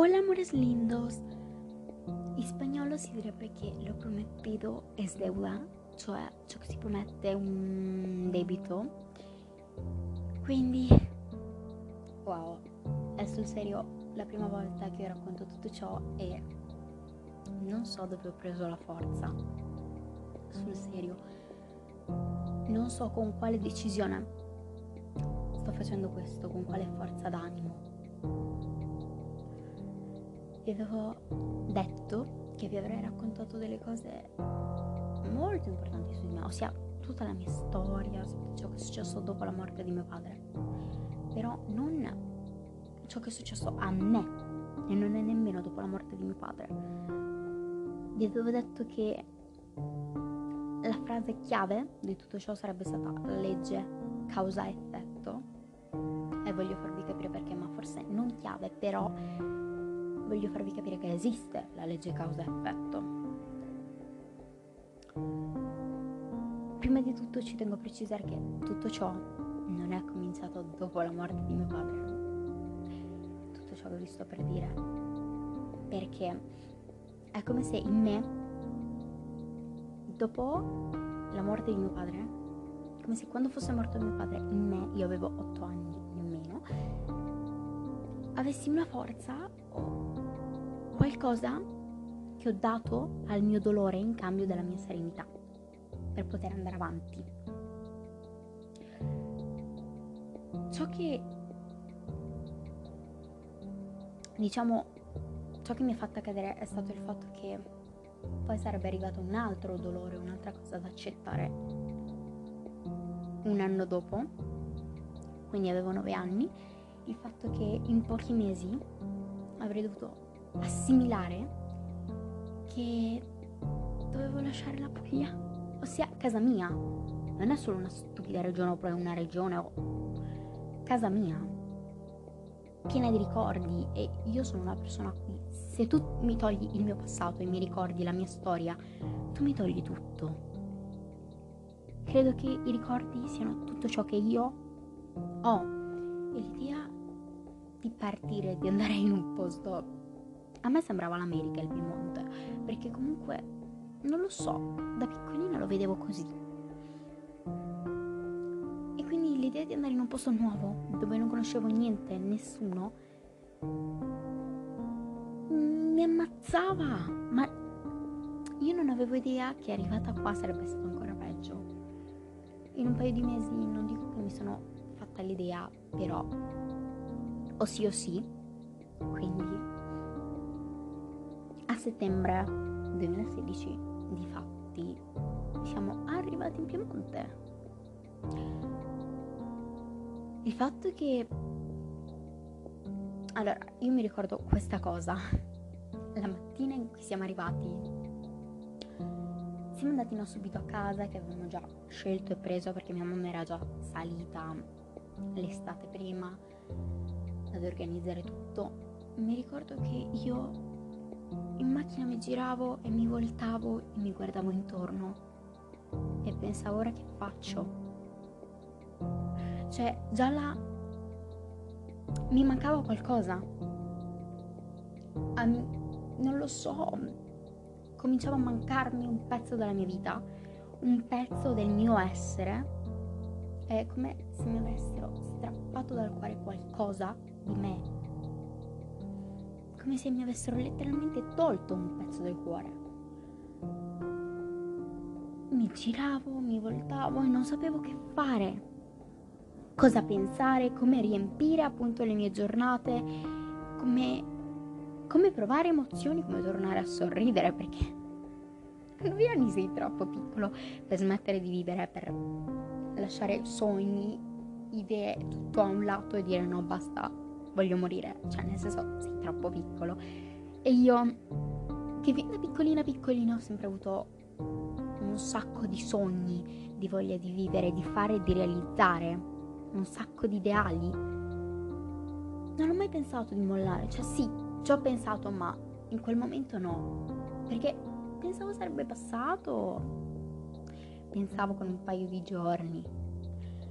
Hola amores lindos. In spagnolo si direbbe che lo prometido es deuda, cioè ciò che si promette è un debito. Quindi, wow, è sul serio la prima volta che racconto tutto ciò e non so dove ho preso la forza. Sul serio, non so con quale decisione sto facendo questo, con quale forza d'animo vi avevo detto che vi avrei raccontato delle cose molto importanti su di me, ossia tutta la mia storia, ciò che è successo dopo la morte di mio padre. Però non ciò che è successo a me e non è nemmeno dopo la morte di mio padre. Vi avevo detto che la frase chiave di tutto ciò sarebbe stata legge causa-effetto e voglio farvi capire perché, ma forse non chiave, però voglio farvi capire che esiste la legge causa-effetto. Prima di tutto ci tengo a precisare che tutto ciò non è cominciato dopo la morte di mio padre. Tutto ciò che vi sto per dire. Perché è come se in me, dopo la morte di mio padre, come se quando fosse morto mio padre, in me, io avevo otto anni nemmeno, avessi una forza o qualcosa che ho dato al mio dolore in cambio della mia serenità per poter andare avanti. Ciò che diciamo ciò che mi ha fatto cadere è stato il fatto che poi sarebbe arrivato un altro dolore, un'altra cosa da accettare un anno dopo, quindi avevo nove anni il fatto che in pochi mesi avrei dovuto assimilare che dovevo lasciare la Puglia, ossia casa mia. Non è solo una stupida regione oppure una regione o casa mia, piena di ricordi e io sono una persona qui. Se tu mi togli il mio passato, i miei ricordi, la mia storia, tu mi togli tutto. Credo che i ricordi siano tutto ciò che io ho e l'idea di partire, di andare in un posto. A me sembrava l'America il Piemonte, perché comunque, non lo so, da piccolina lo vedevo così. E quindi l'idea di andare in un posto nuovo, dove non conoscevo niente, nessuno, mi ammazzava. Ma io non avevo idea che arrivata qua sarebbe stato ancora peggio. In un paio di mesi non dico che mi sono fatta l'idea, però o sì o sì. Quindi a settembre 2016 di fatti siamo arrivati in Piemonte. Il fatto che allora, io mi ricordo questa cosa. La mattina in cui siamo arrivati, siamo andati non subito a casa che avevamo già scelto e preso perché mia mamma era già salita l'estate prima ad organizzare tutto, mi ricordo che io in macchina mi giravo e mi voltavo e mi guardavo intorno e pensavo ora che faccio. Cioè, già là mi mancava qualcosa. Um, non lo so, cominciava a mancarmi un pezzo della mia vita, un pezzo del mio essere. È come se mi avessero strappato dal cuore qualcosa di me. Come se mi avessero letteralmente tolto un pezzo del cuore. Mi giravo, mi voltavo e non sapevo che fare. Cosa pensare, come riempire appunto le mie giornate, come, come provare emozioni, come tornare a sorridere perché a nove anni sei troppo piccolo per smettere di vivere, per lasciare sogni, idee tutto a un lato e dire no basta voglio morire, cioè nel senso sei troppo piccolo. E io, che da piccolina piccolina ho sempre avuto un sacco di sogni, di voglia di vivere, di fare e di realizzare, un sacco di ideali. Non ho mai pensato di mollare, cioè sì, ci ho pensato, ma in quel momento no, perché pensavo sarebbe passato, pensavo con un paio di giorni,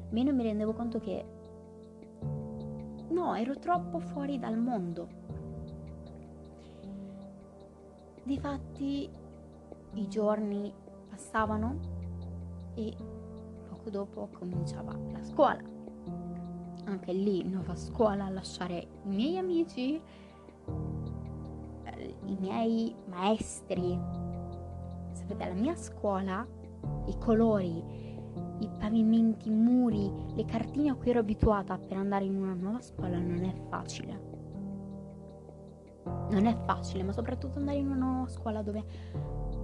meno mi rendevo conto che No, ero troppo fuori dal mondo. Difatti i giorni passavano e poco dopo cominciava la scuola. Anche lì nuova scuola lasciare i miei amici, eh, i miei maestri. Sapete, la mia scuola, i colori, pavimenti, muri, le cartine a cui ero abituata per andare in una nuova scuola non è facile non è facile, ma soprattutto andare in una nuova scuola dove,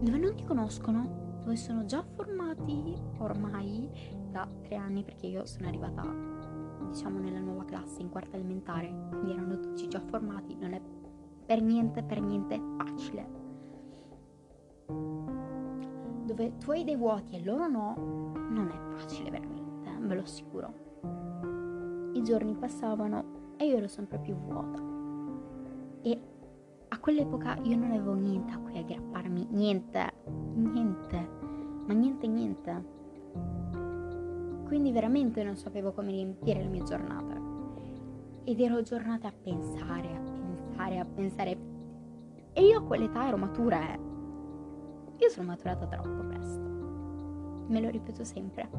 dove non ti conoscono, dove sono già formati ormai da tre anni, perché io sono arrivata, diciamo, nella nuova classe in quarta elementare, quindi erano tutti già formati, non è per niente, per niente facile. Dove tu hai dei vuoti e loro no, non è facile veramente, ve lo assicuro. I giorni passavano e io ero sempre più vuota. E a quell'epoca io non avevo niente a cui aggrapparmi, niente, niente, ma niente, niente. Quindi veramente non sapevo come riempire le mie giornate. Ed ero giornate a pensare, a pensare, a pensare. E io a quell'età ero matura, eh. Io sono maturata troppo presto. Me lo ripeto sempre.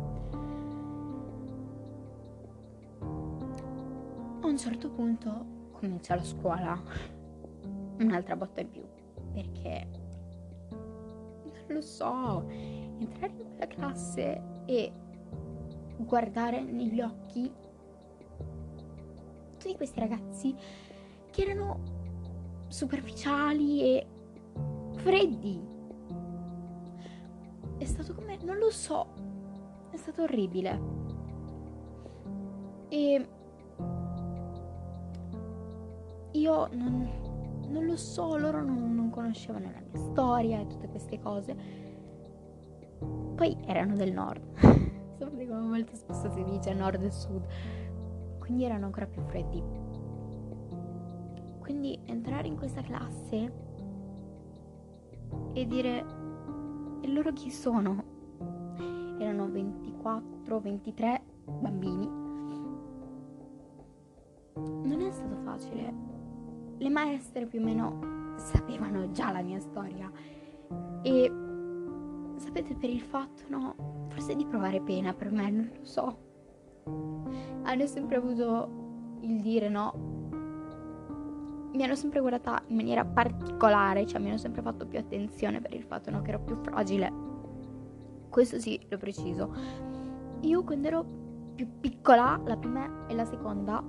A un certo punto comincia la scuola un'altra botta in più perché non lo so entrare in quella classe e guardare negli occhi tutti questi ragazzi che erano superficiali e freddi stato come non lo so è stato orribile e io non non lo so, loro non, non conoscevano la mia storia e tutte queste cose. Poi erano del nord, sapete come molto spesso si dice nord e sud, quindi erano ancora più freddi. Quindi entrare in questa classe e dire, e loro chi sono? Erano 24, 23 bambini. Non è stato facile le maestre più o meno sapevano già la mia storia e sapete per il fatto, no, forse di provare pena per me, non lo so. Hanno sempre avuto il dire no. Mi hanno sempre guardata in maniera particolare, cioè mi hanno sempre fatto più attenzione per il fatto no, che ero più fragile. Questo sì, l'ho preciso. Io quando ero più piccola, la prima e la seconda,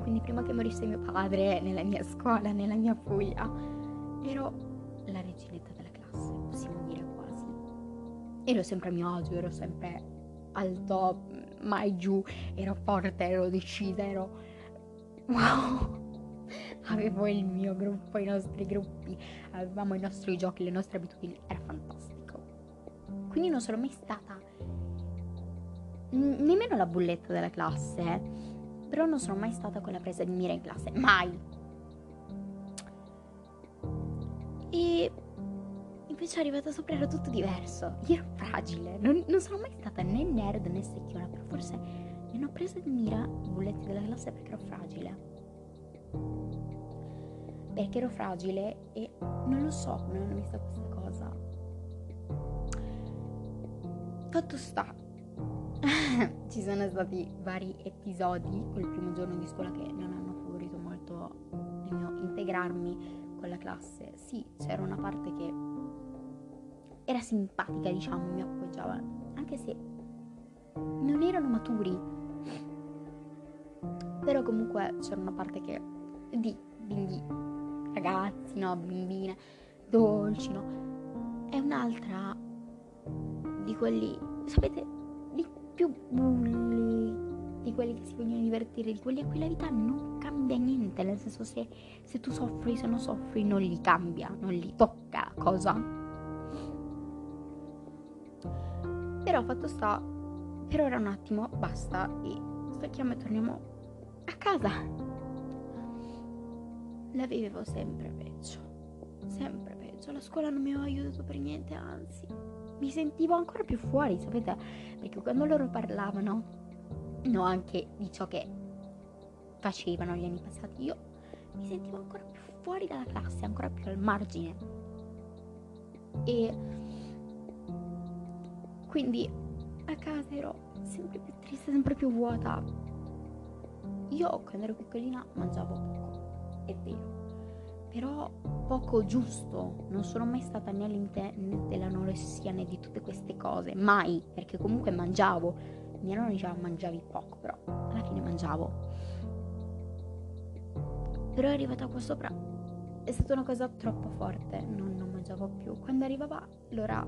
quindi prima che morisse mio padre nella mia scuola, nella mia fuia, ero la reginetta della classe, possiamo dire quasi. Ero sempre a mio agio, ero sempre al top, mai giù, ero forte, ero decisa, ero... Wow! Avevo il mio gruppo, i nostri gruppi, avevamo i nostri giochi, le nostre abitudini, era fantastico. Quindi non sono mai stata nemmeno la bulletta della classe, però non sono mai stata quella presa di mira in classe, mai. E invece arrivata sopra era tutto diverso. Io ero fragile, non, non sono mai stata né nerd né secchiona, però forse mi hanno presa di mira i bulletti della classe perché ero fragile. Perché ero fragile e non lo so come hanno visto questa cosa. Fatto sta ci sono stati vari episodi quel primo giorno di scuola che non hanno favorito molto il mio integrarmi con la classe. Sì, c'era una parte che era simpatica, diciamo, mi appoggiava, anche se non erano maturi. Però comunque c'era una parte che di bimbi, ragazzi, no, bambine, dolci, no. E un'altra di quelli, sapete, più bulli, di quelli che si vogliono divertire, di quelli a cui la vita non cambia niente, nel senso se, se tu soffri, se non soffri, non li cambia, non li tocca la cosa. Però fatto sta, per ora un attimo, basta e stacchiamo e torniamo a casa. La vivevo sempre peggio, sempre peggio, la scuola non mi aveva aiutato per niente, anzi mi sentivo ancora più fuori, sapete? Perché quando loro parlavano, no, anche di ciò che facevano gli anni passati, io mi sentivo ancora più fuori dalla classe, ancora più al margine. E quindi a casa ero sempre più triste, sempre più vuota. Io quando ero piccolina mangiavo poco, è vero, però poco giusto. Non sono mai stata né all'interno dell'anoressia né di tutte queste cose, mai, perché comunque mangiavo. Mia nonna diceva mangiavi poco, però alla fine mangiavo. Però è arrivata qua sopra, è stata una cosa troppo forte, non, non mangiavo più. Quando arrivava l'ora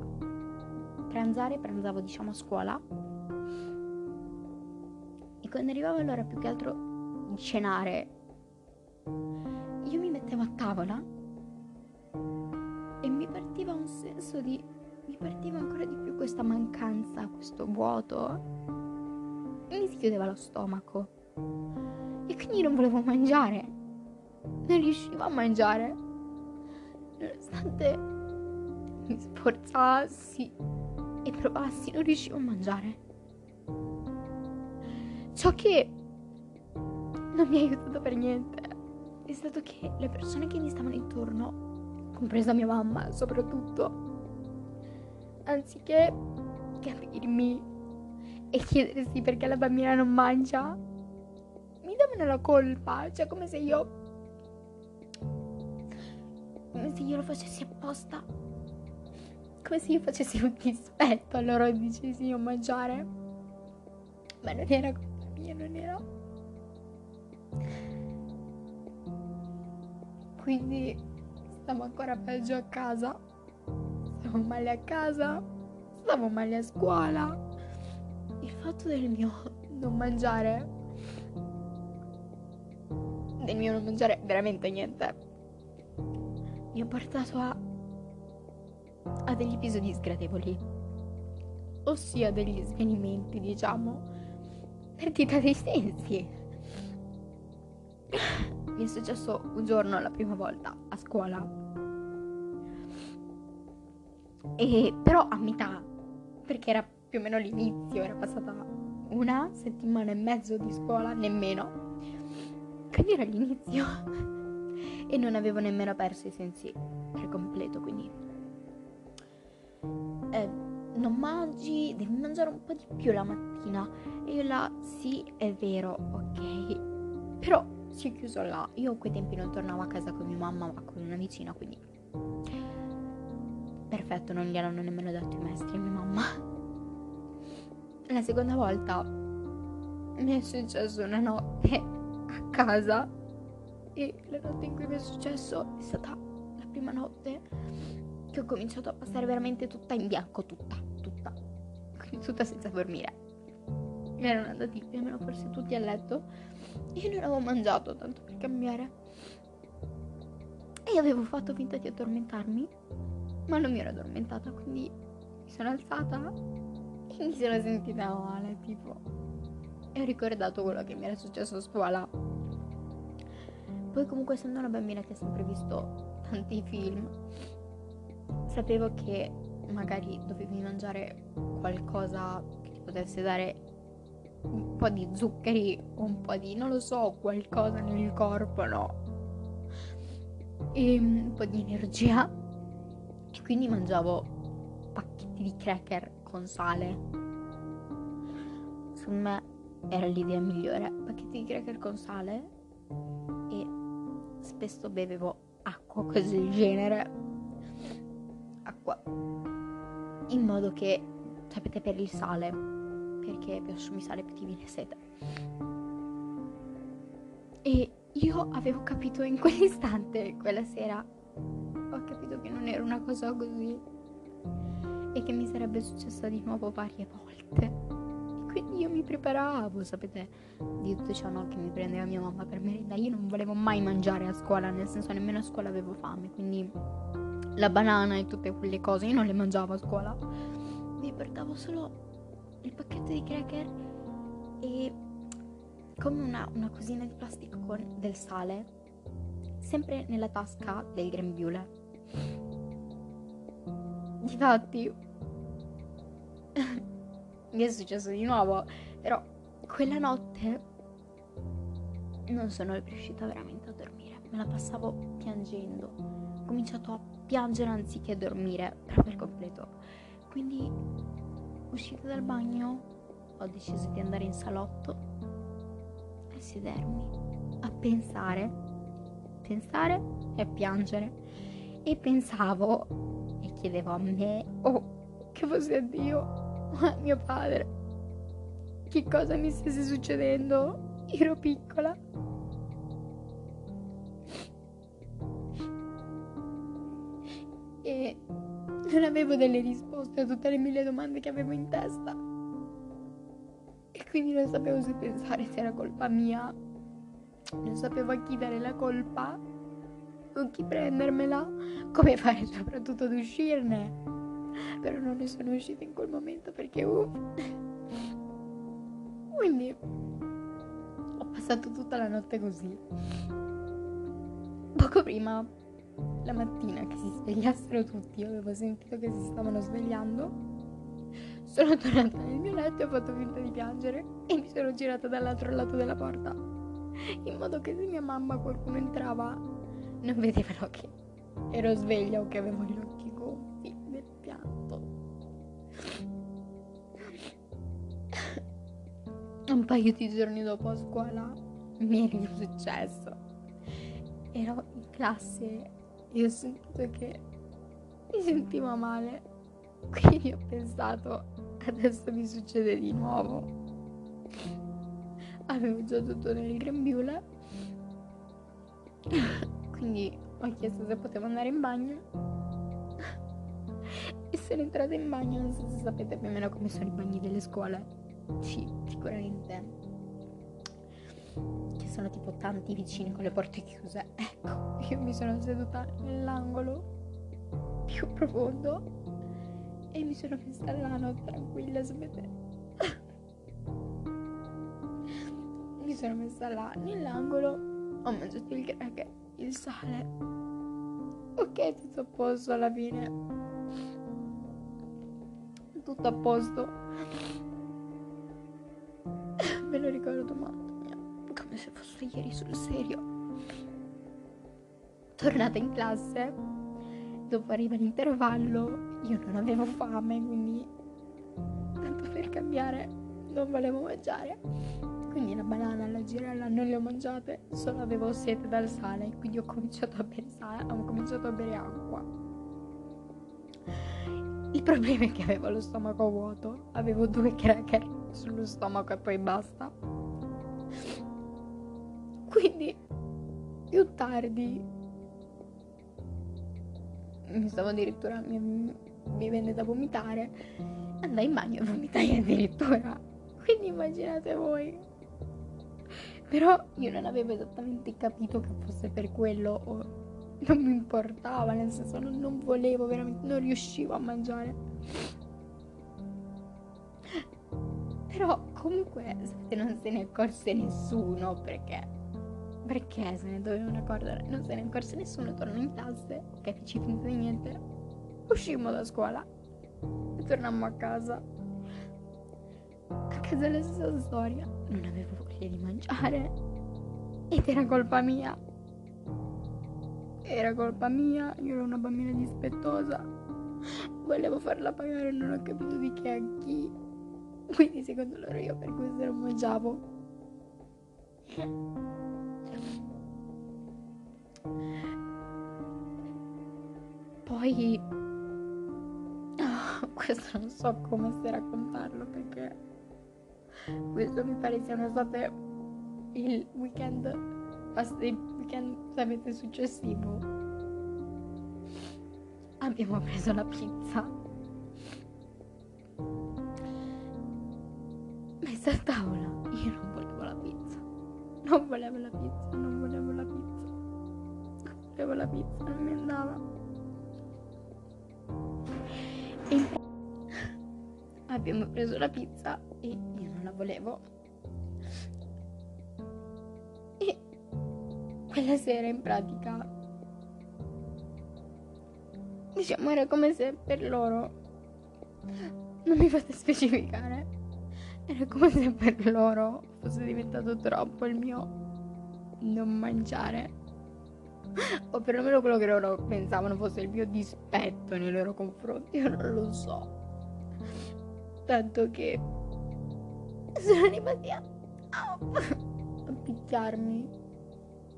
pranzare, pranzavo diciamo a scuola. E quando arrivava l'ora più che altro di cenare, mettevo a tavola e mi partiva un senso di... mi partiva ancora di più questa mancanza, questo vuoto. E mi si chiudeva lo stomaco. E quindi non volevo mangiare. Non riuscivo a mangiare. Nonostante mi sforzassi e provassi, non riuscivo a mangiare. Ciò che non mi ha aiutato per niente è stato che le persone che mi stavano intorno, compresa mia mamma soprattutto, anziché capirmi e chiedersi perché la bambina non mangia, mi davano la colpa, cioè come se io come se io lo facessi apposta come se io facessi un dispetto a loro e dicessi io mangiare. Ma non era colpa mia non era quindi stavo ancora peggio a casa. Stavo male a casa. Stavo male a scuola. Il fatto del mio non mangiare. Del mio non mangiare veramente niente. Mi ha portato a, a degli episodi sgradevoli, ossia degli svenimenti, diciamo, perdita dei sensi. Mi è successo un giorno la prima volta a scuola. E però a metà, perché era più o meno l'inizio, era passata una settimana e mezzo di scuola, nemmeno. Quindi era l'inizio e non avevo nemmeno perso i sensi per completo, quindi eh, non mangi, devi mangiare un po' di più la mattina. E io là, sì, è vero, ok, però si è chiuso là. Io a quei tempi non tornavo a casa con mia mamma, ma con una vicina, quindi perfetto, non gliel'hanno nemmeno detto i maestri a mia mamma. La seconda volta mi è successo una notte a casa e la notte in cui mi è successo è stata la prima notte che ho cominciato a passare veramente tutta in bianco, tutta, tutta, tutta senza dormire. Mi erano andati più o meno forse tutti a letto io non avevo mangiato tanto per cambiare. E avevo fatto finta di addormentarmi, ma non mi ero addormentata, quindi mi sono alzata e mi sono sentita male, tipo. E ho ricordato quello che mi era successo a scuola poi comunque essendo una bambina che ha sempre visto tanti film, sapevo che magari dovevi mangiare qualcosa che ti potesse dare un po' di zuccheri un po' di, non lo so, qualcosa nel corpo, no? E un po' di energia. E quindi mangiavo pacchetti di cracker con sale. Secondo me era l'idea migliore. Pacchetti di cracker con sale spesso bevevo acqua, cose del genere. Acqua. In modo che, sapete, per il sale, perché assumi sale più ti viene sete. E io avevo capito in quell'istante, quella sera, ho capito che non era una cosa così e che mi sarebbe successa di nuovo varie volte. Quindi io mi preparavo, sapete, di tutto ciò no, che mi prendeva mia mamma per merenda. Io non volevo mai mangiare a scuola, nel senso nemmeno a scuola avevo fame, quindi la banana e tutte quelle cose io non le mangiavo a scuola. Mi portavo solo il pacchetto di cracker e come una, una cosina di plastica con del sale, sempre nella tasca del grembiule. Difatti mi è successo di nuovo, però quella notte non sono riuscita veramente a dormire. me la passavo piangendo. Ho cominciato a piangere anziché dormire per per completo. Quindi, uscita dal bagno, ho deciso di andare in salotto e sedermi a pensare, pensare e piangere. E pensavo e chiedevo a me, oh, che fosse Dio, a mio padre, che cosa mi stesse succedendo. Ero piccola e non avevo delle risposte a tutte le mille domande che avevo in testa. E quindi non sapevo se pensare se era colpa mia, non sapevo a chi dare la colpa, con chi prendermela, come fare soprattutto ad uscirne. Però non ne sono uscita in quel momento perché uff. Quindi ho passato tutta la notte così. Poco prima la mattina che si svegliassero tutti, io avevo sentito che si stavano svegliando. Sono tornata nel mio letto e ho fatto finta di piangere e mi sono girata dall'altro lato della porta, in modo che se mia mamma qualcuno entrava non vedevano che ero sveglia o che avevo gli occhi gonfi del pianto. Un paio di giorni dopo a scuola mi è successo. Ero in classe io ho sentito che mi sentivo male, quindi ho pensato adesso mi succede di nuovo. Avevo già tutto nel grembiule, quindi ho chiesto se potevo andare in bagno e sono entrata in bagno, non so se sapete più o meno come sono i bagni delle scuole. Sì, sicuramente sono tipo tanti vicini con le porte chiuse. Ecco, io mi sono seduta nell'angolo più profondo e mi sono messa là, tranquilla, sapete. mi sono messa là nell'angolo, ho mangiato il greche, il sale. Ok, tutto a posto alla fine. Tutto a posto. Me lo ricordo male come se fosse ieri sul serio. Tornata in classe, dopo arriva l'intervallo, io non avevo fame, quindi tanto per cambiare non volevo mangiare. Quindi la banana, la girella non le ho mangiate, solo avevo sete dal sale, quindi ho cominciato a bere, sale, ho cominciato a bere acqua. Il problema è che avevo lo stomaco vuoto, avevo due cracker sullo stomaco e poi basta. Quindi più tardi. Mi stavo addirittura mi, mi venne da vomitare. Andai in bagno e vomitai addirittura. Quindi immaginate voi. Però io non avevo esattamente capito che fosse per quello o non mi importava nel senso non, non volevo veramente non riuscivo a mangiare. Però comunque non se ne accorse nessuno perché perché se ne dovevano accorgere? Non se ne accorse nessuno, tornò in classe, feci finta di niente. Uscimmo da scuola e tornammo a casa. A casa la stessa storia. Non avevo voglia di mangiare. Ed era colpa mia. Era colpa mia, io ero una bambina dispettosa. Volevo farla pagare non ho capito di che a chi. Quindi secondo loro io per questo non mangiavo. Poi oh, questo non so come se raccontarlo perché questo mi pare siano state il weekend il weekend sapete successivo. Abbiamo preso la pizza. Messa a tavola io non volevo la pizza. Non volevo la pizza non volevo la pizza volevo la pizza non mi andava e abbiamo preso la pizza e io non la volevo. E quella sera in pratica, diciamo, era come se per loro, non mi fate specificare, era come se per loro fosse diventato troppo il mio non mangiare o perlomeno quello che loro pensavano fosse il mio dispetto nei loro confronti, io non lo so. Tanto che sono rimasti a, a, picchiarmi.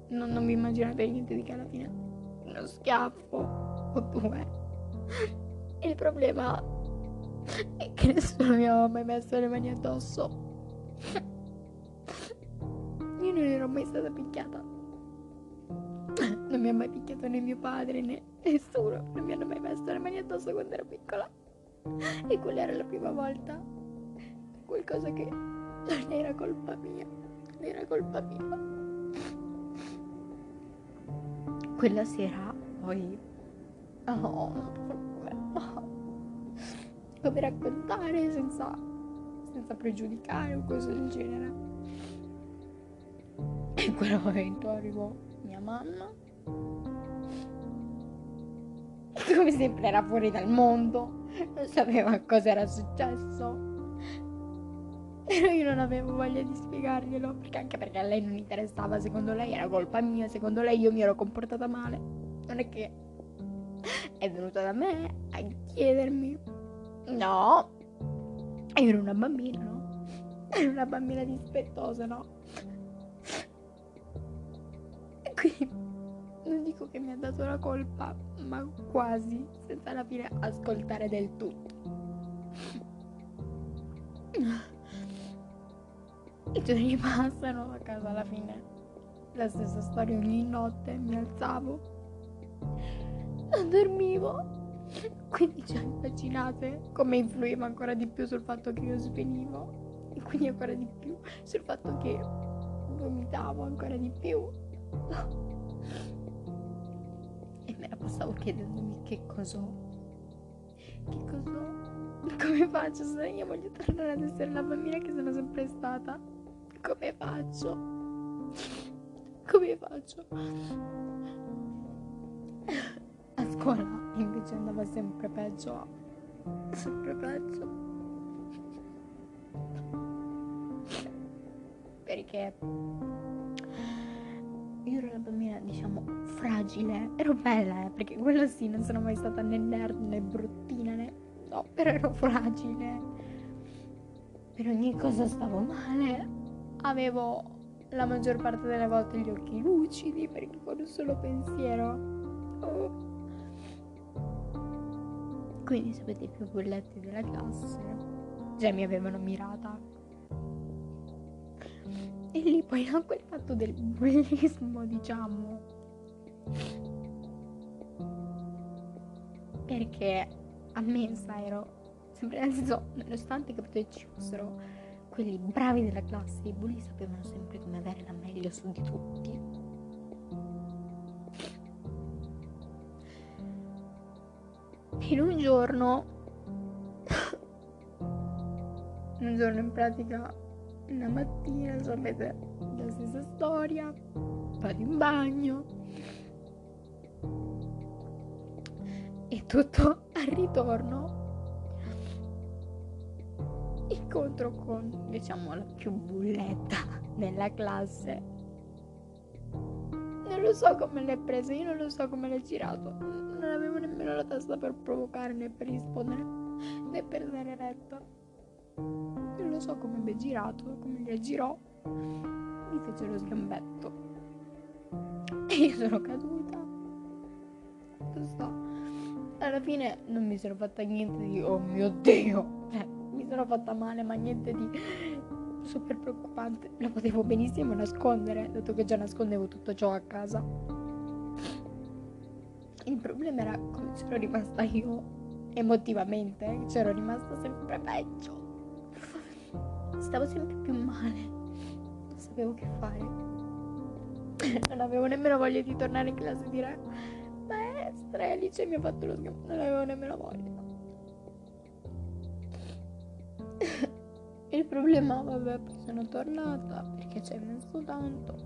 Non, non vi immaginate niente di che alla fine. Uno schiaffo o due. Il problema è che nessuno mi aveva mai messo le mani addosso. Io non ero mai stata picchiata. Non mi ha mai picchiato né mio padre né nessuno. Non mi hanno mai messo le mani addosso quando ero piccola. E quella era la prima volta. Qualcosa che non era colpa mia. Non era colpa mia. Quella sera poi... Oh, come raccontare senza, senza pregiudicare o cose del genere. E in quel momento arrivò mia mamma. Come sempre era fuori dal mondo, non sapeva cosa era successo. Però io non avevo voglia di spiegarglielo, perché anche perché a lei non interessava, secondo lei era colpa mia, secondo lei io mi ero comportata male. Non è che è venuta da me a chiedermi. No, io ero una bambina, no? Ero una bambina dispettosa, no? Quindi non dico che mi ha dato la colpa, ma quasi, senza alla fine ascoltare del tutto. I giorni passano a casa alla fine. La stessa storia ogni notte, mi alzavo. Non dormivo. Quindi già immaginate come influiva ancora di più sul fatto che io svenivo. E quindi ancora di più sul fatto che vomitavo ancora di più. E me la passavo chiedendomi che cos'ho. Che cos'ho. Come faccio se io voglio tornare ad essere la bambina che sono sempre stata? Come faccio? Come faccio? A scuola invece andava sempre peggio. Sempre peggio. Perché io ero la bambina, diciamo, fragile. Ero bella, eh, perché quello sì, non sono mai stata né nerd né bruttina né. No, però ero fragile. Per ogni cosa stavo male avevo la maggior parte delle volte gli occhi lucidi perché con un solo pensiero. Oh. Quindi sapete i più bulletti della classe già mi avevano mirata. E lì poi anche il fatto del bullismo, diciamo. Perché a mensa ero sempre nel senso, nonostante che ci fossero quelli bravi della classe, i bulli sapevano sempre come avere la meglio su di tutti. In un giorno, un giorno in pratica, una mattina, sapete, la stessa storia, vado in bagno e tutto al ritorno incontro con, diciamo, la più bulletta della classe. Non lo so come l'hai preso, io non lo so come l'hai girato. Non avevo nemmeno la testa per provocare né per rispondere né per dare retta. So come abbia girato, come gli girò. Mi fece lo sgambetto. E io sono caduta. Lo so. Alla fine non mi sono fatta niente di oh mio dio. Eh, mi sono fatta male, ma niente di super preoccupante. Lo potevo benissimo nascondere, dato che già nascondevo tutto ciò a casa. Il problema era come c'ero rimasta io emotivamente, c'ero rimasta sempre peggio. Stavo sempre più male, non sapevo che fare. Non avevo nemmeno voglia di tornare in classe e dire maestra, Alice mi ha fatto lo scherzo, non avevo nemmeno voglia. Il problema, vabbè, poi sono tornata perché ci hai messo tanto.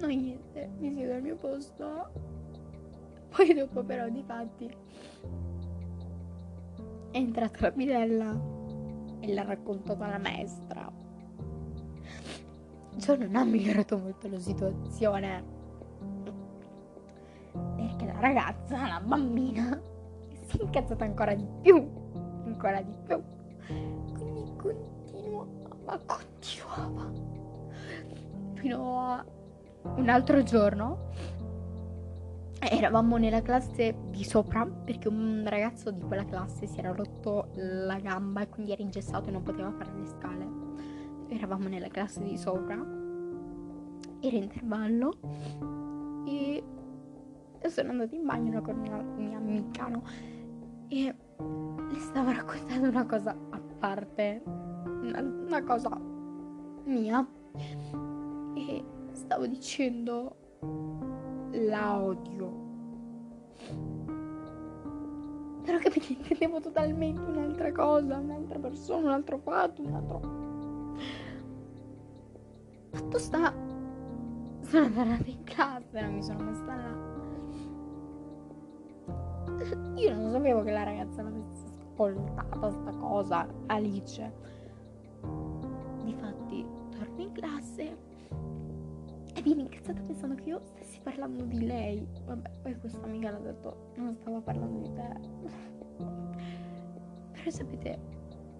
No, niente, mi siedo al mio posto. Poi dopo però, di fatti, è entrata la bidella e l'ha raccontata la maestra. Ciò non ha migliorato molto la situazione. ragazza, una bambina, si è incazzata ancora di più, ancora di più. Quindi continuava, continuava. Fino a un altro giorno eravamo nella classe di sopra perché un ragazzo di quella classe si era rotto la gamba e quindi era ingessato e non poteva fare le scale. Eravamo nella classe di sopra, era intervallo e sono andata in bagno con una mia amica no? e le stavo raccontando una cosa a parte, una, una cosa mia e stavo dicendo la odio. Però capite, intendevo totalmente un'altra cosa, un'altra persona, un altro fatto, un altro... Fatto sta... Sono andata in classe, non mi sono messa là. Io non sapevo che la ragazza l'avesse ascoltata sta cosa, Alice. Difatti, torno in classe e viene incazzata pensando che io stessi parlando di lei. Vabbè, poi questa amica l'ha detto, non stavo parlando di te. Però sapete,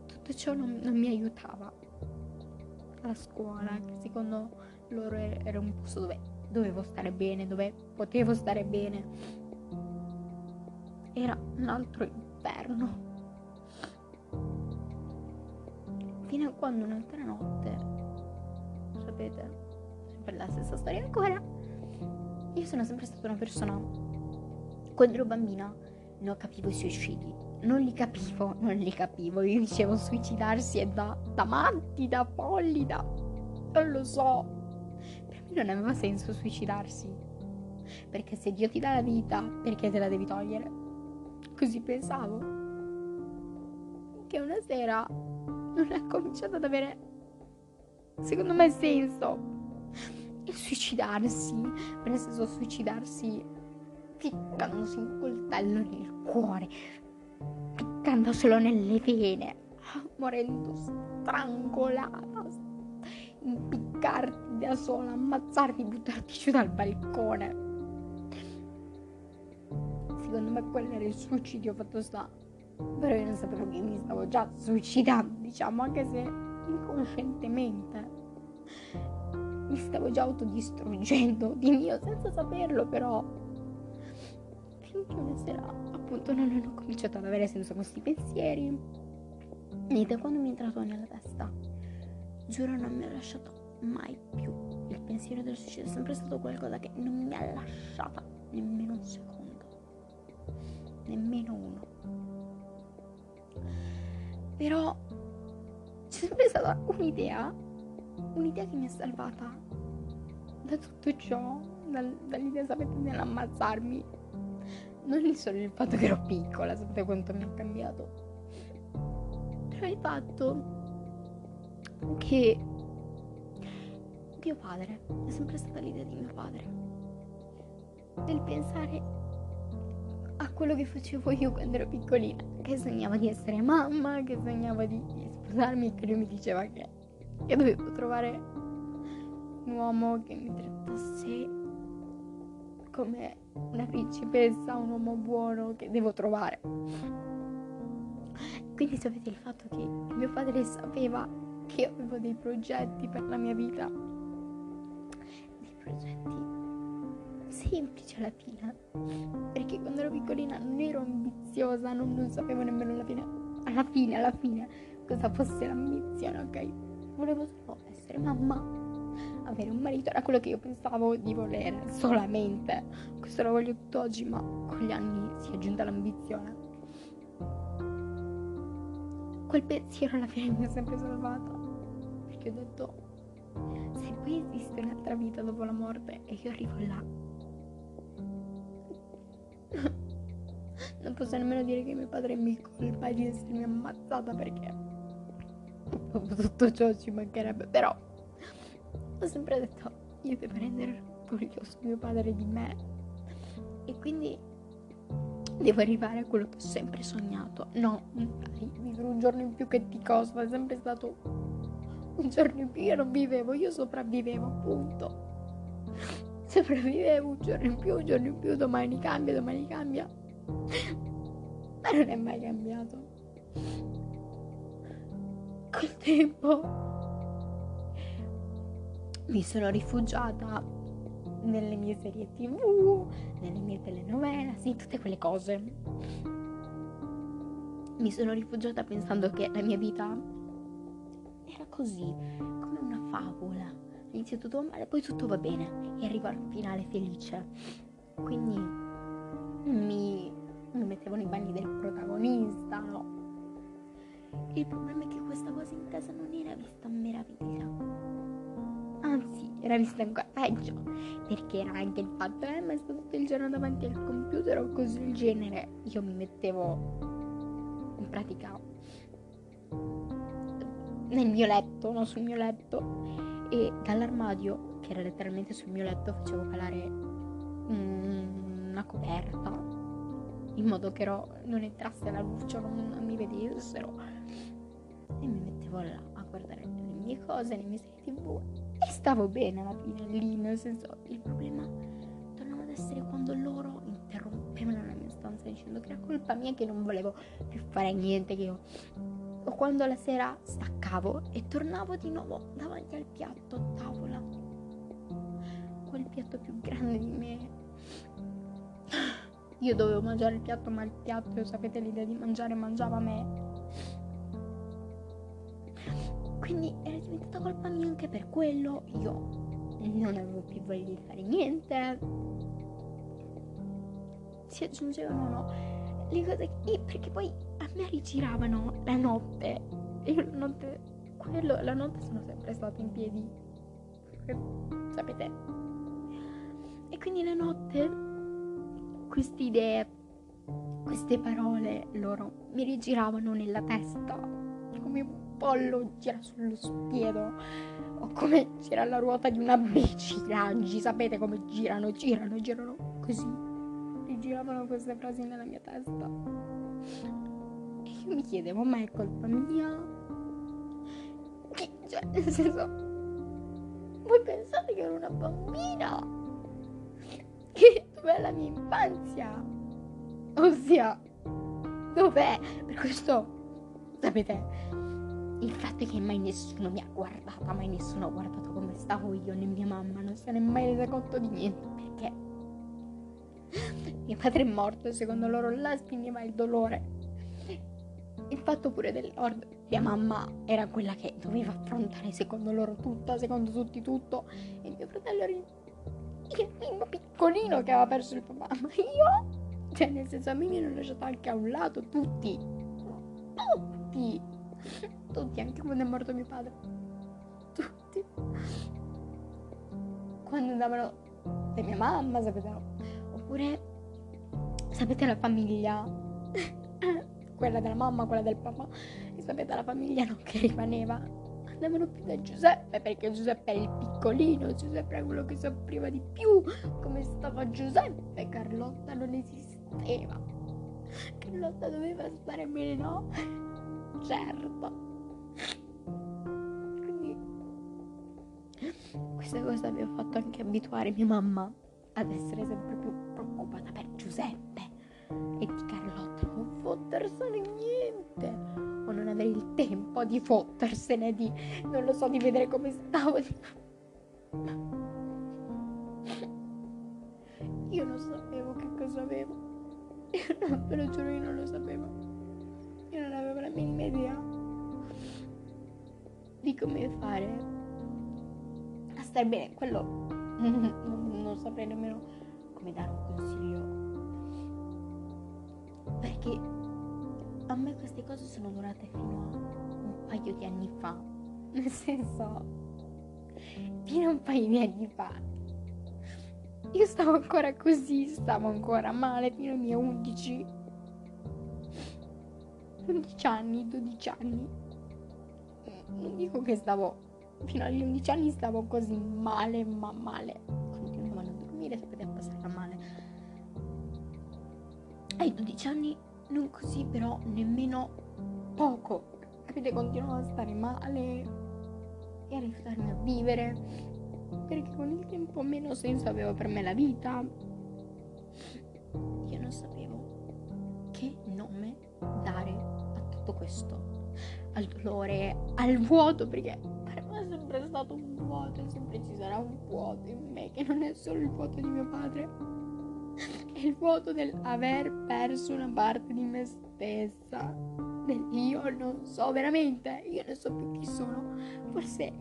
tutto ciò non, non mi aiutava. La scuola, che secondo loro era un posto dove dovevo stare bene, dove potevo stare bene. Era un altro inferno. Fino a quando un'altra notte, sapete, per la stessa storia ancora. Io sono sempre stata una persona, quando ero bambina, non capivo i suicidi, non li capivo, non li capivo. Io dicevo suicidarsi è da, da matti, da folli, da... non lo so. Per me non aveva senso suicidarsi. Perché se Dio ti dà la vita, perché te la devi togliere? Così pensavo. Che una sera non ha cominciato ad avere, secondo me, senso il suicidarsi, nel senso suicidarsi ficcandosi un coltello nel cuore, ficcandoselo nelle vene, morendo strangolata, impiccarti da sola, ammazzarti, buttarti giù dal balcone. Secondo me quello era il suicidio fatto sta. Però io non sapevo che mi stavo già suicidando, diciamo, anche se inconscientemente mi stavo già autodistruggendo di mio senza saperlo però finché una sera appunto non ho cominciato ad avere senso questi pensieri. E da quando mi è entrato nella testa giuro non mi ha lasciato mai più il pensiero del suicidio. È sempre stato qualcosa che non mi ha lasciata nemmeno un secondo. Nemmeno uno. Però c'è sempre stata un'idea un'idea che mi ha salvata da tutto ciò, dal, dall'idea, sapete, nell'ammazzarmi. Non solo il fatto che ero piccola, sapete quanto mi ha cambiato, però il fatto che mio padre, è sempre stata l'idea di mio padre, del pensare a quello che facevo io quando ero piccolina, che sognava di essere mamma, che sognava di sposarmi, che lui mi diceva che io dovevo trovare un uomo che mi trattasse come una principessa, un uomo buono che devo trovare. Quindi sapete il fatto che mio padre sapeva che io avevo dei progetti per la mia vita, dei progetti semplici alla fine, perché quando ero piccolina non ero ambiziosa, non, non sapevo nemmeno alla fine, alla fine, alla fine cosa fosse l'ambizione, ok? volevo solo essere mamma, avere un marito, era quello che io pensavo di volere solamente. Questo lo voglio tutt'oggi, ma con gli anni si è aggiunta l'ambizione. Quel pensiero alla fine mi ha sempre salvata, perché ho detto, se poi esiste un'altra vita dopo la morte e io arrivo là, non posso nemmeno dire che mio padre mi colpa di essermi ammazzata perché dopo tutto ciò ci mancherebbe, però ho sempre detto io devo rendere orgoglioso mio padre di me e quindi devo arrivare a quello che ho sempre sognato. No, vivere un giorno in più che ti costa, è sempre stato un giorno in più, io non vivevo, io sopravvivevo, appunto. sopravvivevo un giorno in più, un giorno in più, domani cambia, domani cambia. Ma non è mai cambiato. Col tempo mi sono rifugiata nelle mie serie tv, nelle mie telenovela, sì, tutte quelle cose. Mi sono rifugiata pensando che la mia vita era così, come una favola. Inizia tutto male, poi tutto va bene e arrivo al finale felice. Quindi mi, mi mettevo nei panni del protagonista, no? Il problema è che questa cosa in casa non era vista meraviglia anzi era vista ancora peggio, perché era anche il fatto, eh, ma sto tutto il giorno davanti al computer o cose del genere. Io mi mettevo in pratica nel mio letto, no sul mio letto, e dall'armadio, che era letteralmente sul mio letto, facevo calare una coperta in modo che ero, non entrasse la luce, non, non mi vedessero. E mi mettevo là a guardare le mie cose, le mie serie tv e stavo bene alla fine lì, nel senso, il problema tornava ad essere quando loro interrompevano la mia stanza dicendo che era colpa mia che non volevo più fare niente, che io... O quando la sera staccavo e tornavo di nuovo davanti al piatto a tavola. Quel piatto più grande di me. Io dovevo mangiare il piatto, ma il piatto, sapete l'idea di mangiare, mangiava me quindi era diventata colpa mia anche per quello. Io non avevo più voglia di fare niente. Si aggiungevano no, le cose che, perché poi a me rigiravano la notte. Io la notte, quello, la notte sono sempre stata in piedi. Sapete? E quindi la notte queste idee, queste parole loro mi rigiravano nella testa come pollo gira sullo spiedo. O come gira la ruota di una bici. Raggi sapete come girano girano girano così. E giravano queste frasi nella mia testa. E io mi chiedevo ma è colpa mia? Cioè nel senso voi pensate che ero una bambina? Che dov'è la mia infanzia? Ossia dov'è? Per questo sapete il fatto è che mai nessuno mi ha guardata, mai nessuno ha guardato come stavo io, né mia mamma, non se ne è mai resa conto di niente perché mio padre è morto e secondo loro là spingeva il dolore. Il fatto pure del nord, mia mamma era quella che doveva affrontare secondo loro tutto, secondo tutti tutto, e mio fratello era il, il bimbo piccolino che aveva perso il papà, ma io, cioè nel senso a me mi hanno lasciato anche a un lato tutti, tutti tutti, anche quando è morto mio padre. Tutti. Quando andavano da mia mamma, sapete, oppure sapete la famiglia, quella della mamma, quella del papà, e sapete la famiglia no, che rimaneva, andavano più da Giuseppe perché Giuseppe è il piccolino, Giuseppe è quello che soffriva di più, come stava Giuseppe, Carlotta non esisteva. Carlotta doveva stare bene, no? Certo. questa cosa mi ha fatto anche abituare mia mamma ad essere sempre più preoccupata per Giuseppe e di Carlotta. Non fottersene niente. O non avere il tempo di fottersene di non lo so di vedere come stavo. Di... io non sapevo che cosa avevo. Io non, ve lo giuro io non lo sapevo io non avevo la minima idea di come fare stai bene, quello non saprei nemmeno come dare un consiglio. Perché a me queste cose sono durate fino a un paio di anni fa. Nel senso, fino a un paio di anni fa. Io stavo ancora così, stavo ancora male fino ai miei 11. 11 anni, 12 anni. Non dico che stavo fino agli 11 anni stavo così male, ma male. Continuavo a dormire, sapete, a passare male. Ai 12 anni non così, però nemmeno poco. Capite, continuavo a stare male e a rifiutarmi a vivere. perché con il tempo meno senso aveva per me la vita. Io non sapevo che nome dare tutto questo, al dolore, al vuoto, perché per me è sempre stato un vuoto e sempre ci sarà un vuoto in me, che non è solo il vuoto di mio padre, è il vuoto dell'aver perso una parte di me stessa. Io non so veramente, io non so più chi sono. Forse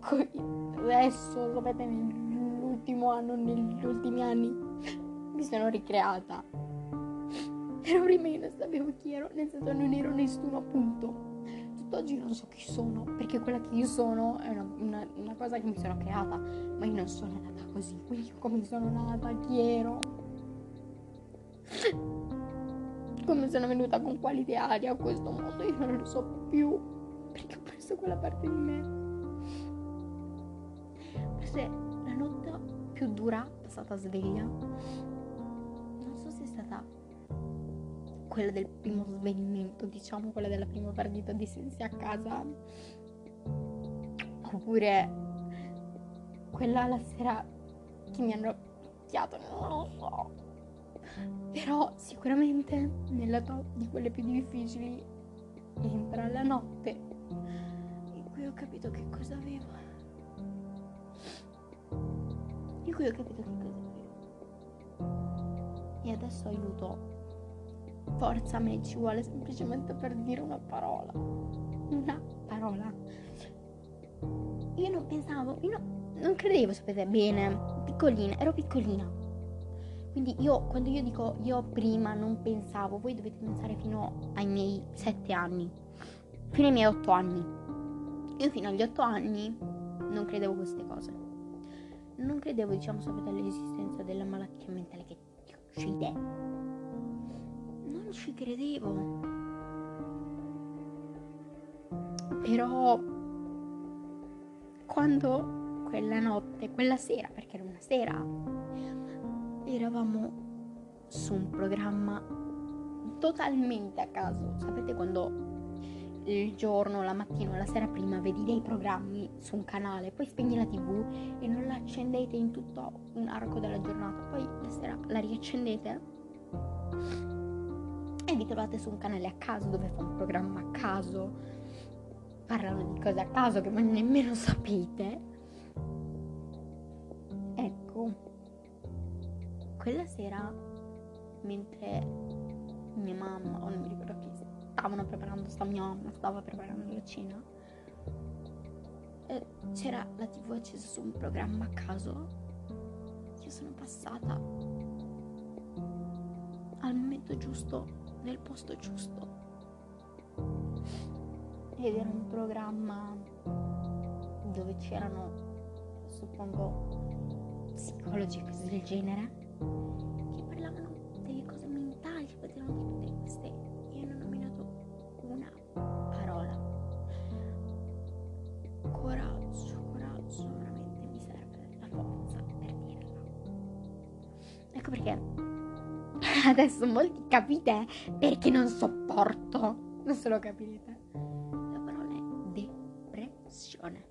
adesso, sapete, nell'ultimo anno, negli ultimi anni, mi sono ricreata. Però prima sapevo chi ero, nel senso non ero nessuno appunto. Tutt'oggi non so chi sono, perché quella che io sono è una, una, una cosa che mi sono creata, ma io non sono nata così, quindi come sono nata, chi ero come sono venuta con quali ideali a questo mondo, io non lo so più, perché ho perso quella parte di me. Forse la notte più dura passata sveglia, quella del primo svenimento, diciamo, quella della prima partita di sensi a casa, oppure quella la sera che mi hanno picchiato, non lo so. Però sicuramente nella top di quelle più difficili entra la notte in cui ho capito che cosa avevo. In cui ho capito che cosa avevo. E adesso aiuto. Forza a me ci vuole semplicemente per dire una parola. Una parola. Io non pensavo, io no, non credevo, sapete bene, piccolina, ero piccolina quindi io, quando io dico io prima non pensavo, voi dovete pensare fino ai miei sette anni, fino ai miei otto anni. Io fino agli otto anni non credevo queste cose. Non credevo, diciamo, sapete, all'esistenza della malattia mentale che ti uccide. Ci credevo. Però quando quella notte, quella sera, perché era una sera, eravamo su un programma totalmente a caso. Sapete quando il giorno, la mattina o la sera prima vedi dei programmi su un canale, poi spegni la tv e non la accendete in tutto un arco della giornata, poi la sera la riaccendete e vi trovate su un canale a caso dove fa un programma a caso, parlano di cose a caso che voi nemmeno sapete. Ecco, quella sera, mentre mia mamma, o non mi ricordo chi, stavano preparando, sta mia mamma stava preparando la cena, c'era la tv accesa su un programma a caso. Io sono passata al momento giusto, nel posto giusto. Ed era un programma dove c'erano, suppongo, psicologi così del genere adesso molti capite perché non sopporto, non se lo capirete. La parola è depressione.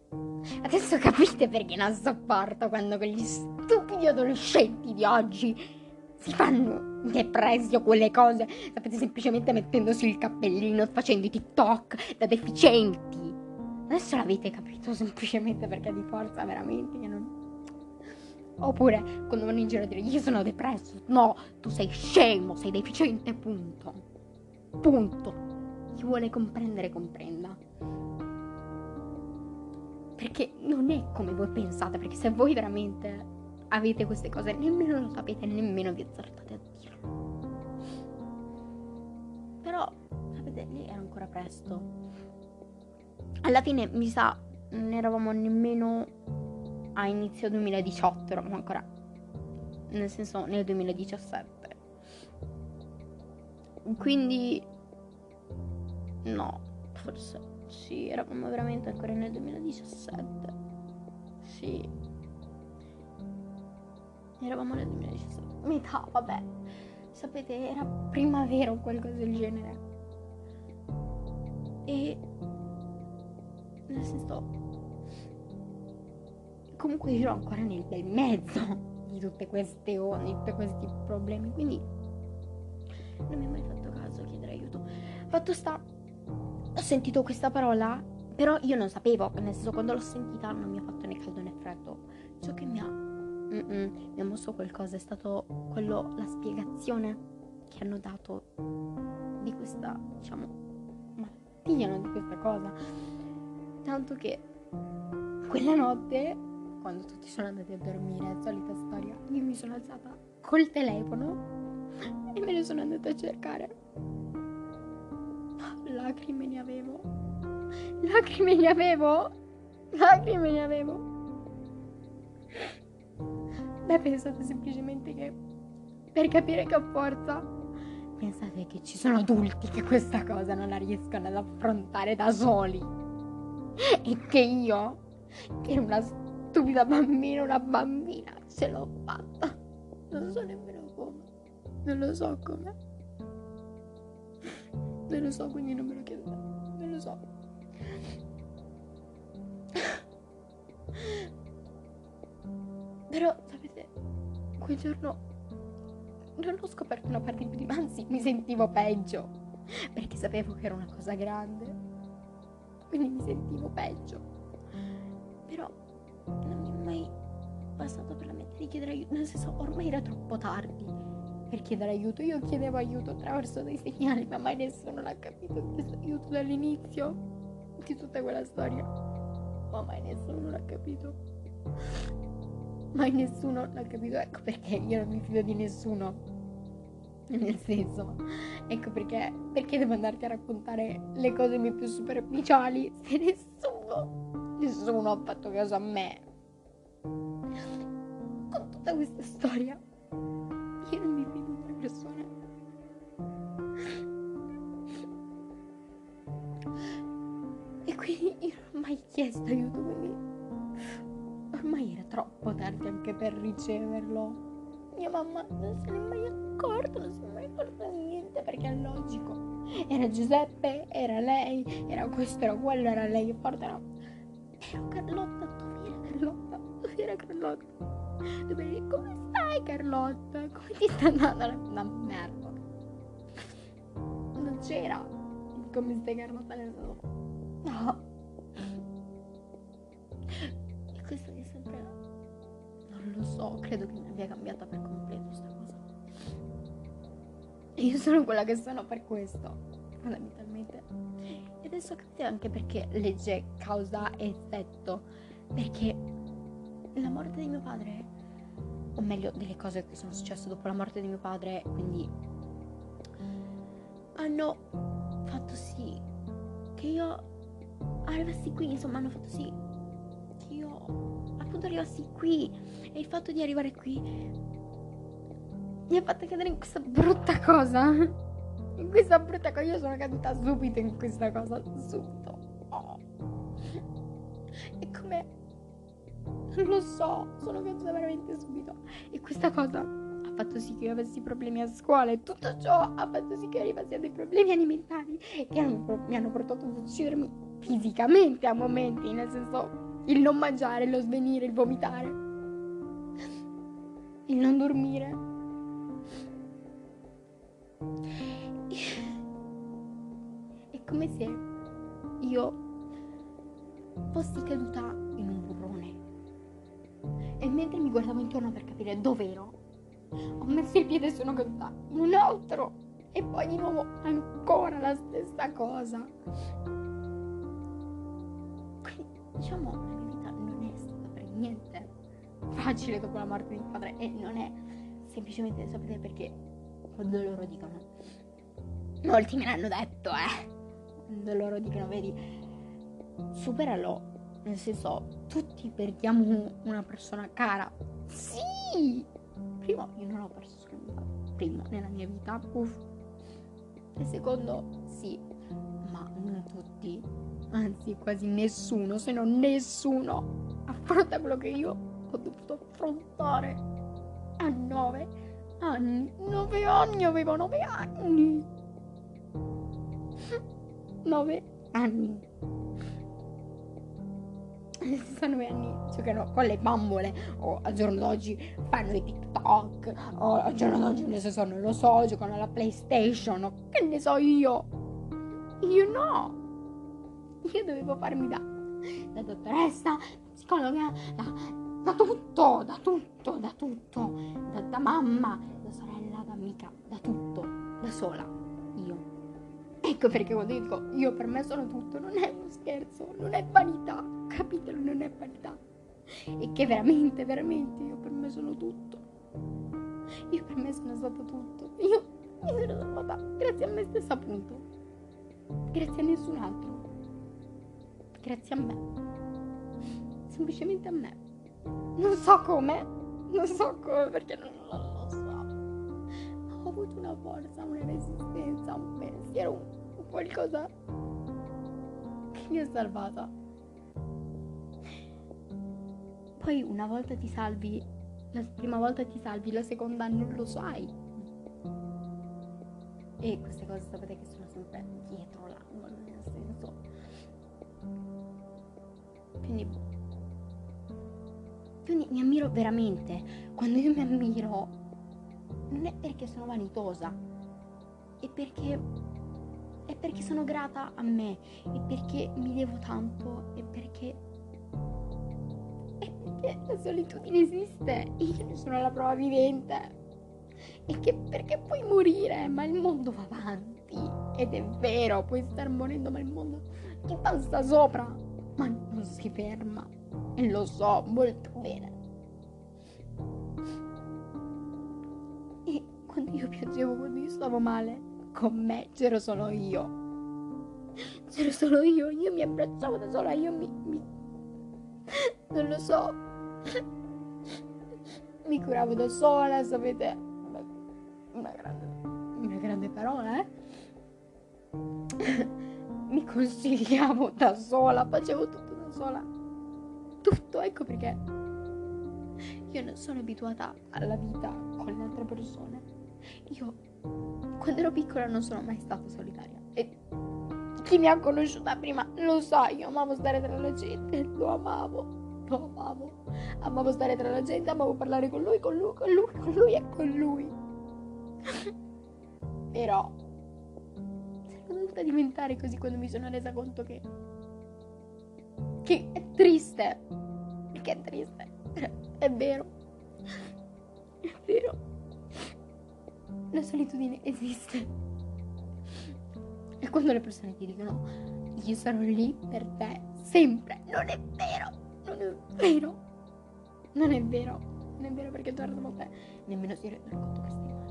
Adesso capite perché non sopporto quando quegli stupidi adolescenti di oggi si fanno depressi o quelle cose, sapete, semplicemente mettendosi il cappellino, facendo i TikTok da deficienti. Adesso l'avete capito semplicemente perché di forza veramente che non... Oppure quando vanno in giro a dire io sono depresso. No, tu sei scemo, sei deficiente, punto. Punto. Chi vuole comprendere, comprenda. Perché non è come voi pensate, perché se voi veramente avete queste cose, nemmeno lo sapete, nemmeno vi azzardate a dirlo. Però, sapete, lì era ancora presto. Alla fine, mi sa, non eravamo nemmeno a inizio 2018, eravamo ancora, nel senso, nel 2017. Quindi, no, forse sì, eravamo veramente ancora nel 2017. Sì. Eravamo nel 2017. Metà, vabbè. Sapete, era primavera o qualcosa del genere. E... Nel senso... comunque ero ancora nel bel mezzo di tutte queste onde, di tutti questi problemi, quindi non mi è mai fatto caso a chiedere aiuto. Fatto sta, ho sentito questa parola, però io non sapevo, nel senso quando l'ho sentita non mi ha fatto né caldo né freddo. Ciò che mi ha, mi ha mosso qualcosa è stato quello, la spiegazione che hanno dato di questa, diciamo, malattia, non di questa cosa. Tanto che quella notte, quando tutti sono andati a dormire, solita storia, io mi sono alzata col telefono e me ne sono andata a cercare. Lacrime ne avevo. Lacrime ne avevo. Lacrime ne avevo. Beh, pensate semplicemente che per capire che ho forza, pensate che ci sono adulti che questa cosa non la riescono ad affrontare da soli. E che io, che ero una stupida bambina, una bambina, ce l'ho fatta. Non so nemmeno come. Non lo so come. Non lo so, quindi non me lo chiedo. Non lo so. Però, sapete, quel giorno non ho scoperto una parte in più di me, anzi mi sentivo peggio, perché sapevo che era una cosa grande, quindi mi sentivo peggio. Però non mi è mai passato per la mente di chiedere aiuto, nel senso ormai era troppo tardi per chiedere aiuto, io chiedevo aiuto attraverso dei segnali, ma mai nessuno l'ha capito questo aiuto dall'inizio di tutta quella storia, ma mai nessuno l'ha capito mai nessuno l'ha capito. Ecco perché io non mi fido di nessuno. Nel senso, ecco perché, perché devo andarti a raccontare le cose mie più superficiali se nessuno, nessuno ha fatto caso a me. Con tutta questa storia, io non mi fido delle persone. E quindi io non ho mai chiesto aiuto, quindi ormai era troppo tardi anche per riceverlo. Mia mamma non se ne è mai accorta, non ne è mai accorta di niente perché è logico. Era Giuseppe, era lei, era questo, era quello, era lei, forte era. Carlotta, dove era Carlotta? Dove era Carlotta? Dove? Come stai Carlotta? Come ti sta andando la, la merda? Non c'era. Come stai Carlotta No. lo so, credo che mi abbia cambiata per completo questa cosa. E io sono quella che sono per questo, fondamentalmente. E adesso capite anche perché legge causa e effetto. Perché la morte di mio padre, o meglio, delle cose che sono successe dopo la morte di mio padre, quindi hanno fatto sì che io arrivassi qui, insomma, hanno fatto sì che io appunto arrivassi qui e il fatto di arrivare qui mi ha fatto cadere in questa brutta cosa. In questa brutta cosa. Io sono caduta subito in questa cosa. Subito. E come... Non lo so, sono caduta veramente subito. E questa cosa ha fatto sì che io avessi problemi a scuola e tutto ciò ha fatto sì che arrivassi a dei problemi alimentari che mi hanno portato ad uccidermi fisicamente a momenti, nel senso il non mangiare, lo svenire, il vomitare, il non dormire. Come se io fossi caduta in un burrone. E mentre mi guardavo intorno per capire dove ero, ho messo il piede e sono caduta in un altro e poi di nuovo ancora la stessa cosa. Quindi, diciamo, niente facile dopo la morte di mio padre e non è semplicemente sapete perché quando loro dicono. Molti me l'hanno detto eh loro dicono vedi superalo nel senso tutti perdiamo una persona cara. Sì! Primo io non ho perso primo nella mia vita. Uff. E secondo sì. Ma non tutti. Anzi quasi nessuno se non nessuno affronta quello che io ho dovuto affrontare. A nove anni. Nove anni, avevo nove anni. Nove anni. 69 anni giocano con le bambole o al giorno d'oggi fanno i TikTok o al giorno d'oggi nel senso non lo so, giocano alla PlayStation o che ne so io. Io no. Io dovevo farmi da, da dottoressa, psicologa, da, da tutto, da tutto, da tutto, da, da mamma, da sorella, da amica, da tutto, da sola. Ecco perché quando io dico io per me sono tutto, non è uno scherzo, non è vanità, capitelo, non è vanità. E che veramente, veramente io per me sono tutto. Io per me sono stata tutto. Io mi sono salvata grazie a me stessa appunto. Grazie a nessun altro. Grazie a me. Semplicemente a me. Non so come, non so come perché non ho avuto una forza, una resistenza, un pensiero, un, qualcosa che mi ha salvata. Poi una volta ti salvi, la prima volta ti salvi, la seconda non lo sai. E queste cose sapete che sono sempre dietro l'angolo, nel senso. Quindi, quindi mi ammiro veramente. Quando io mi ammiro, non è perché sono vanitosa, è perché, è perché sono grata a me, è perché mi devo tanto, è perché perché la solitudine esiste io ne sono la prova vivente. E che perché puoi morire, ma il mondo va avanti. Ed è vero, puoi star morendo, ma il mondo ti passa sopra, ma non si ferma. E lo so molto bene. Quando io piangevo, quando io stavo male, con me c'ero solo io. C'ero solo io, io mi abbracciavo da sola, io mi, mi non lo so. Mi curavo da sola, sapete? Una grande, una grande parola, eh? Mi consigliavo da sola, facevo tutto da sola. Tutto, ecco perché. Io non sono abituata alla vita con le altre persone. Io, quando ero piccola, non sono mai stata solitaria. E chi mi ha conosciuta prima lo sa, io amavo stare tra la gente, lo amavo lo amavo. Amavo stare tra la gente, amavo parlare con lui, con lui, con lui, con lui e con lui. Però sono dovuta diventare così quando mi sono resa conto che che è triste. Che è triste. È vero. È vero. La solitudine esiste. E quando le persone ti dicono io sarò lì per te sempre, non è vero non è vero. Non è vero. Non è vero perché Edoardo Mopè nemmeno si rendono conto che stai male.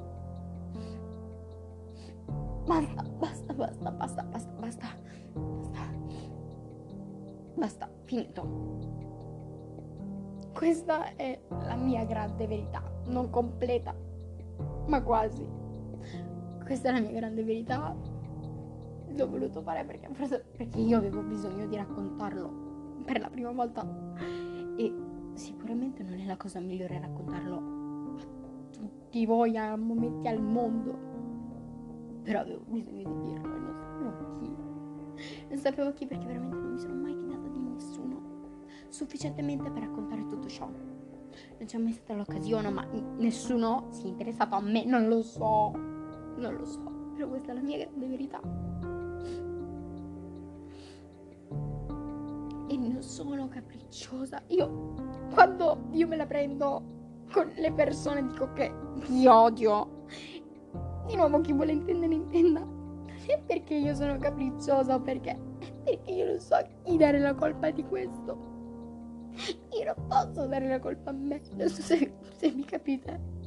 Basta, basta, basta, basta, basta, basta. Basta. Basta, finito. Questa è la mia grande verità, non completa, ma quasi. Questa è la mia grande verità. L'ho voluto fare perché forse perché io avevo bisogno di raccontarlo per la prima volta e sicuramente non è la cosa migliore raccontarlo a tutti voi a momenti al mondo però avevo bisogno di dirlo e non sapevo chi non sapevo chi perché veramente non mi sono mai fidata di nessuno sufficientemente per raccontare tutto ciò non c'è mai stata l'occasione ma nessuno si è interessato a me non lo so non lo so però questa è la mia grande verità e non sono capricciosa. Io, quando io me la prendo con le persone, dico che vi odio. Di nuovo, chi vuole intendere, intenda. È perché io sono capricciosa o perché. Perché io non so a chi dare la colpa di questo. Io non posso dare la colpa a me. Non so se, se mi capite.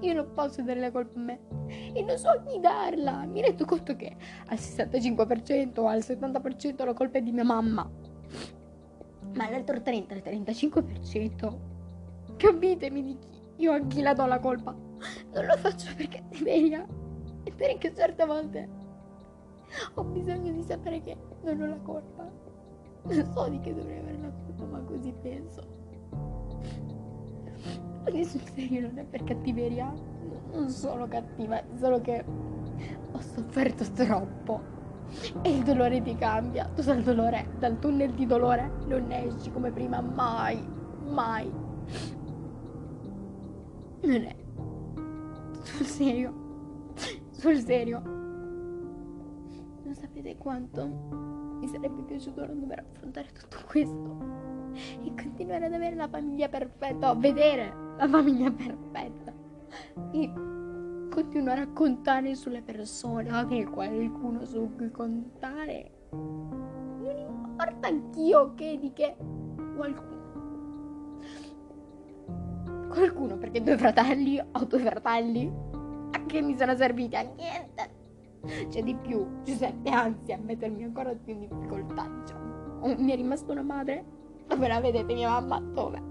Io non posso dare la colpa a me e non so chi darla. Mi rendo conto che al 65% o al 70% la colpa è di mia mamma. Ma l'altro 30, 35%, capitemi di chi? Io a chi la do la colpa? Non lo faccio perché cattiveria e perché certe volte ho bisogno di sapere che non ho la colpa. Non so di che dovrei avere la colpa, ma così penso. Quindi sul serio non è per cattiveria, non sono cattiva, solo che ho sofferto troppo. e il dolore ti cambia. Tu dal dolore, dal tunnel di dolore non ne esci come prima mai, mai. Non è. Sul serio. Sul serio. Non sapete quanto mi sarebbe piaciuto non dover affrontare tutto questo e continuare ad avere la famiglia perfetta, a vedere la famiglia perfetta e continuare a contare sulle persone, avere qualcuno su cui contare. Non importa anch'io che di che qualcuno. Qualcuno, perché due fratelli ho due fratelli. A che mi sono serviti? A niente. C'è di più, Giuseppe, anzi a mettermi ancora più in difficoltà, diciamo. Mi è rimasta una madre? Dove la vedete mia mamma? Dove?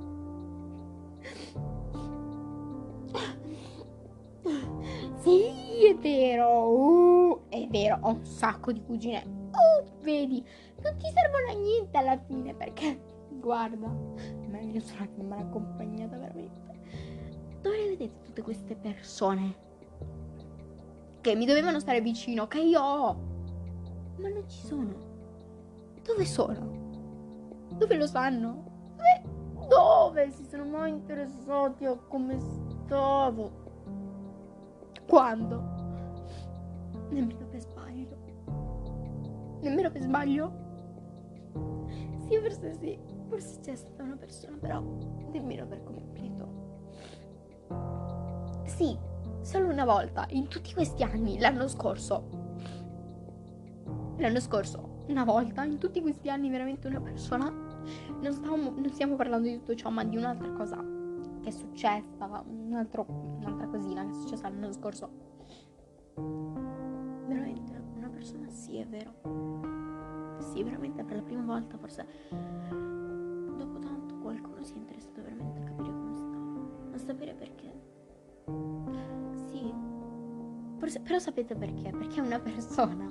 Sì, è vero. Uh, è vero, ho un sacco di cugine. Uh, vedi, non ti servono a niente alla fine perché, guarda, meglio sono che me l'ha accompagnata veramente. Dove le vedete tutte queste persone? Che mi dovevano stare vicino, che io ho. Ma non ci sono. Dove sono? Dove lo sanno? Dove? Dove si sono mai interessati a come stavo? Quando? Nemmeno per sbaglio. Nemmeno per sbaglio? Sì, forse sì. Forse c'è stata una persona, però nemmeno per completo. Sì, solo una volta, in tutti questi anni, l'anno scorso. L'anno scorso, una volta, in tutti questi anni, veramente una persona. Non, stavamo, non stiamo parlando di tutto ciò, ma di un'altra cosa che è successa, un altro, un'altra cosina che è successa l'anno scorso. Veramente, una persona sì, è vero. Sì, veramente per la prima volta forse dopo tanto qualcuno si è interessato veramente a capire come stavo, a sapere perché. Forse, però sapete perché? Perché è una persona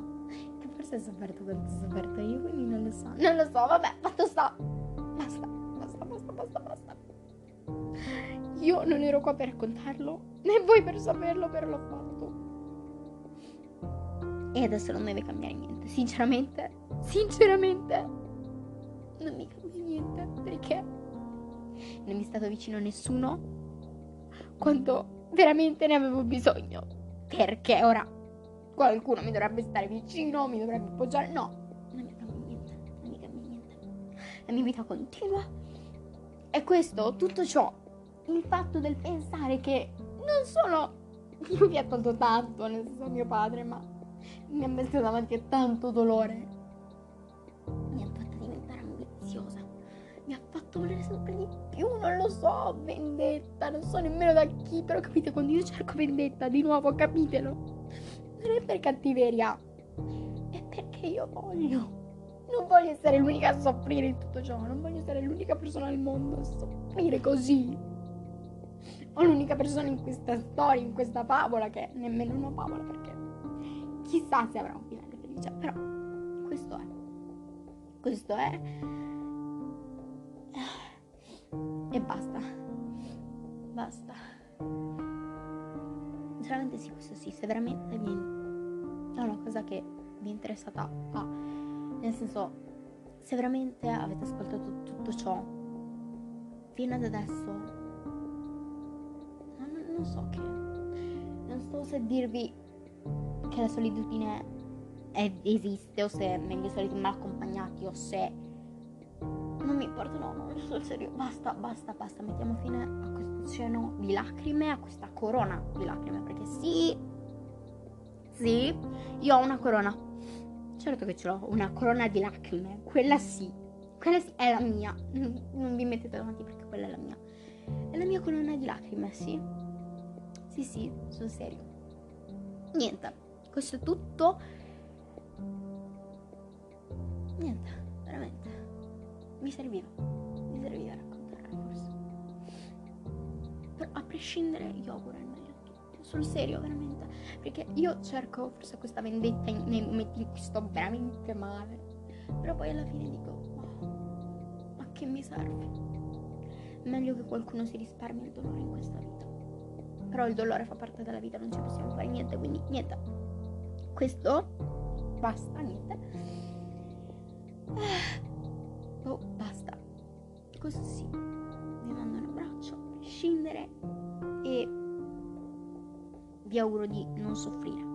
che forse ha sofferto quanto ho sofferto io, quindi non lo so. Non lo so, vabbè, fatto sta. Basta, basta, basta, basta, basta. Io non ero qua per raccontarlo, né voi per saperlo, però l'ho fatto. E adesso non deve cambiare niente, sinceramente, sinceramente, non mi cambia niente, perché non mi è stato vicino nessuno quanto veramente ne avevo bisogno. Perché ora qualcuno mi dovrebbe stare vicino, mi dovrebbe appoggiare, no, non mi cambia niente, non mi cambia niente. La mia vita continua. E questo, tutto ciò, il fatto del pensare che non solo mi ha tolto tanto, nel senso mio padre, ma mi ha messo davanti a tanto dolore. Fatto volere sempre di più, non lo so, vendetta, non so nemmeno da chi, però capite, quando io cerco vendetta, di nuovo, capitelo. Non è per cattiveria, è perché io voglio. Non voglio essere l'unica a soffrire in tutto ciò, non voglio essere l'unica persona al mondo a soffrire così o l'unica persona in questa storia, in questa favola, che è nemmeno una favola perché chissà se avrà un finale felice, però questo è. Questo è. E basta. Basta. Sinceramente sì, questo sì, se veramente vi è una cosa che vi è interessata a... Nel senso, se veramente avete ascoltato tutto ciò fino ad adesso non so che. Non so se dirvi che la solitudine è, esiste o se meglio soliti mal accompagnati o se. Non mi importa, no, no, sul serio. Basta, basta, basta. Mettiamo fine a questo oceano di lacrime, a questa corona di lacrime. Perché sì, sì, io ho una corona. Certo che ce l'ho, una corona di lacrime. Quella sì. Quella sì, è la mia. Non vi mettete davanti perché quella è la mia. È la mia corona di lacrime, sì. Sì, sì, sul serio. Niente, questo è tutto. Niente. Mi serviva. Mi serviva raccontare forse. Però a prescindere io auguro il meglio a tutti. Sul serio, veramente. Perché io cerco forse questa vendetta in, nei momenti in cui sto veramente male. Però poi alla fine dico, oh, ma che mi serve? Meglio che qualcuno si risparmi il dolore in questa vita. Però il dolore fa parte della vita, non ci possiamo fare niente, quindi niente. Questo basta, niente. Oh, basta. Questo sì. Vi mando un abbraccio, a prescindere, e vi auguro di non soffrire.